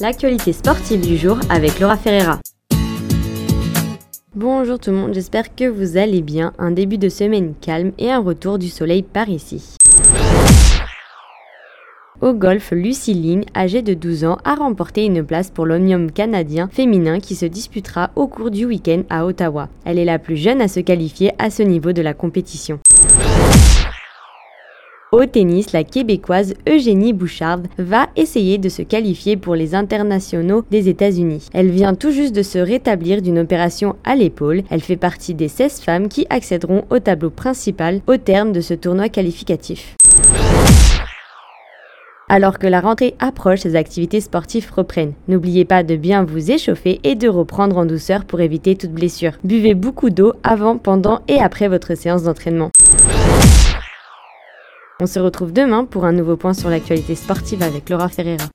L'actualité sportive du jour avec Laura Ferreira. Bonjour tout le monde, j'espère que vous allez bien. Un début de semaine calme et un retour du soleil par ici. Au golf, Lucie Ling, âgée de 12 ans, a remporté une place pour l'Omnium canadien féminin qui se disputera au cours du week-end à Ottawa. Elle est la plus jeune à se qualifier à ce niveau de la compétition. Au tennis, la québécoise Eugénie Bouchard va essayer de se qualifier pour les internationaux des États-Unis. Elle vient tout juste de se rétablir d'une opération à l'épaule. Elle fait partie des 16 femmes qui accéderont au tableau principal au terme de ce tournoi qualificatif. Alors que la rentrée approche, ces activités sportives reprennent. N'oubliez pas de bien vous échauffer et de reprendre en douceur pour éviter toute blessure. Buvez beaucoup d'eau avant, pendant et après votre séance d'entraînement. On se retrouve demain pour un nouveau point sur l'actualité sportive avec Laura Ferreira.